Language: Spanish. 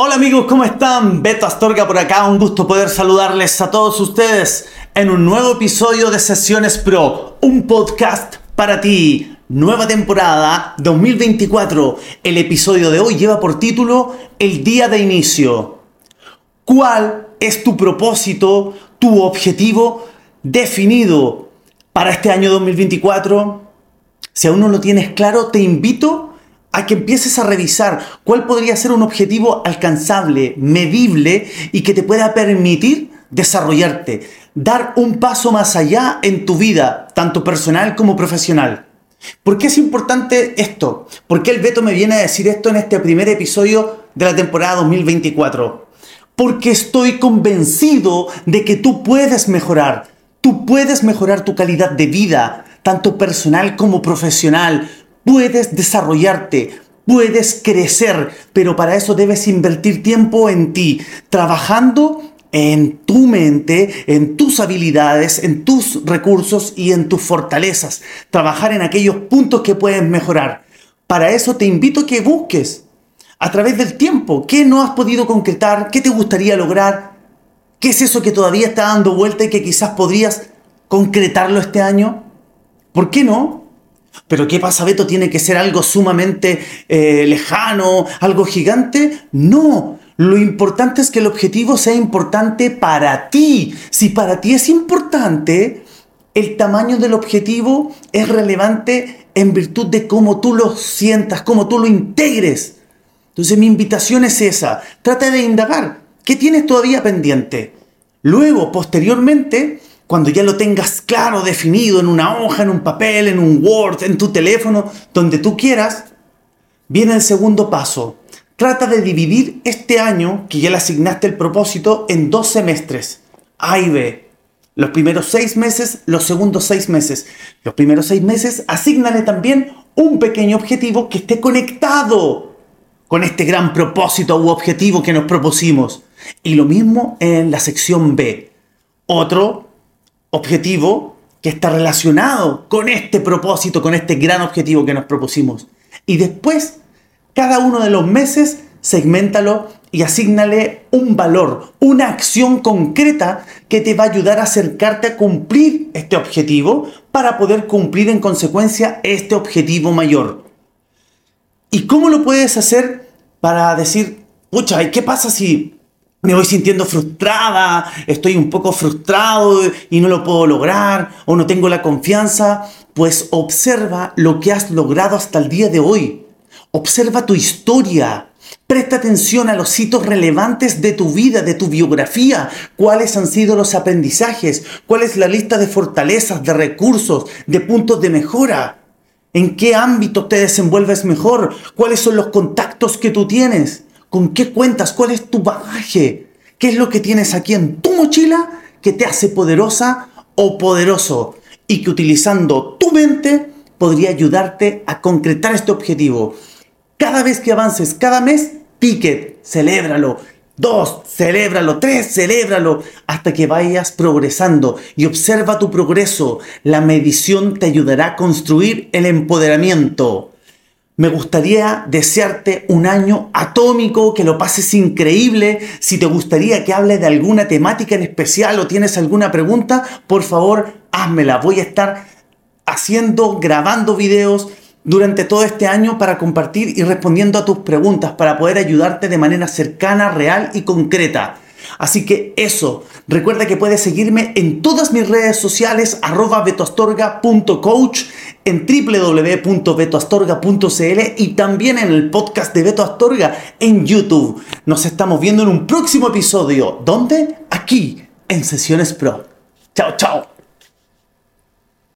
Hola amigos, ¿cómo están? Beto Astorga por acá, un gusto poder saludarles a todos ustedes en un nuevo episodio de Sesiones Pro, un podcast para ti. Nueva temporada 2024. El episodio de hoy lleva por título El día de inicio. ¿Cuál es tu propósito, tu objetivo definido para este año 2024? Si aún no lo tienes claro, te invito a que empieces a revisar cuál podría ser un objetivo alcanzable, medible y que te pueda permitir desarrollarte, dar un paso más allá en tu vida, tanto personal como profesional. ¿Por qué es importante esto? ¿Por qué el Beto me viene a decir esto en este primer episodio de la temporada 2024? Porque estoy convencido de que tú puedes mejorar, tú puedes mejorar tu calidad de vida, tanto personal como profesional, puedes desarrollarte, puedes crecer, pero para eso debes invertir tiempo en ti, trabajando en tu mente, en tus habilidades, en tus recursos y en tus fortalezas. Trabajar en aquellos puntos que puedes mejorar. Para eso te invito a que busques a través del tiempo qué no has podido concretar, qué te gustaría lograr, qué es eso que todavía está dando vuelta y que quizás podrías concretarlo este año. ¿Por qué no? Pero ¿qué pasa, Beto? ¿Tiene que ser algo sumamente eh, lejano, algo gigante? No. Lo importante es que el objetivo sea importante para ti. Si para ti es importante, el tamaño del objetivo es relevante en virtud de cómo tú lo sientas, cómo tú lo integres. Entonces mi invitación es esa. Trata de indagar. ¿Qué tienes todavía pendiente? Luego, posteriormente, cuando ya lo tengas claro, definido en una hoja, en un papel, en un Word, en tu teléfono, donde tú quieras, viene el segundo paso. Trata de dividir este año, que ya le asignaste el propósito, en dos semestres. A y B. Los primeros seis meses, los segundos seis meses. Los primeros seis meses, asignale también un pequeño objetivo que esté conectado con este gran propósito u objetivo que nos propusimos. Y lo mismo en la sección B. Otro objetivo que está relacionado con este propósito, con este gran objetivo que nos propusimos. Y después, cada uno de los meses, segmentalo y asignale un valor, una acción concreta que te va a ayudar a acercarte a cumplir este objetivo para poder cumplir en consecuencia este objetivo mayor. ¿Y cómo lo puedes hacer para decir, pucha, ¿y qué pasa si me voy sintiendo frustrada, estoy un poco frustrado y no lo puedo lograr o no tengo la confianza, pues observa lo que has logrado hasta el día de hoy. Observa tu historia. Presta atención a los hitos relevantes de tu vida, de tu biografía, cuáles han sido los aprendizajes, cuál es la lista de fortalezas, de recursos, de puntos de mejora, en qué ámbito te desenvuelves mejor, cuáles son los contactos que tú tienes. ¿Con qué cuentas? ¿Cuál es tu bagaje? ¿Qué es lo que tienes aquí en tu mochila que te hace poderosa o poderoso? Y que utilizando tu mente podría ayudarte a concretar este objetivo. Cada vez que avances, cada mes, ticket, celébralo. Dos, celébralo. Tres, celébralo. Hasta que vayas progresando y observa tu progreso. La medición te ayudará a construir el empoderamiento. Me gustaría desearte un año atómico, que lo pases increíble. Si te gustaría que hable de alguna temática en especial o tienes alguna pregunta, por favor, házmela. Voy a estar haciendo, grabando videos durante todo este año para compartir y respondiendo a tus preguntas, para poder ayudarte de manera cercana, real y concreta. Así que eso, recuerda que puedes seguirme en todas mis redes sociales, arroba betoastorga.coach, en www.betoastorga.cl y también en el podcast de Beto Astorga en YouTube. Nos estamos viendo en un próximo episodio. ¿Dónde? Aquí, en Sesiones Pro. Chao, chao.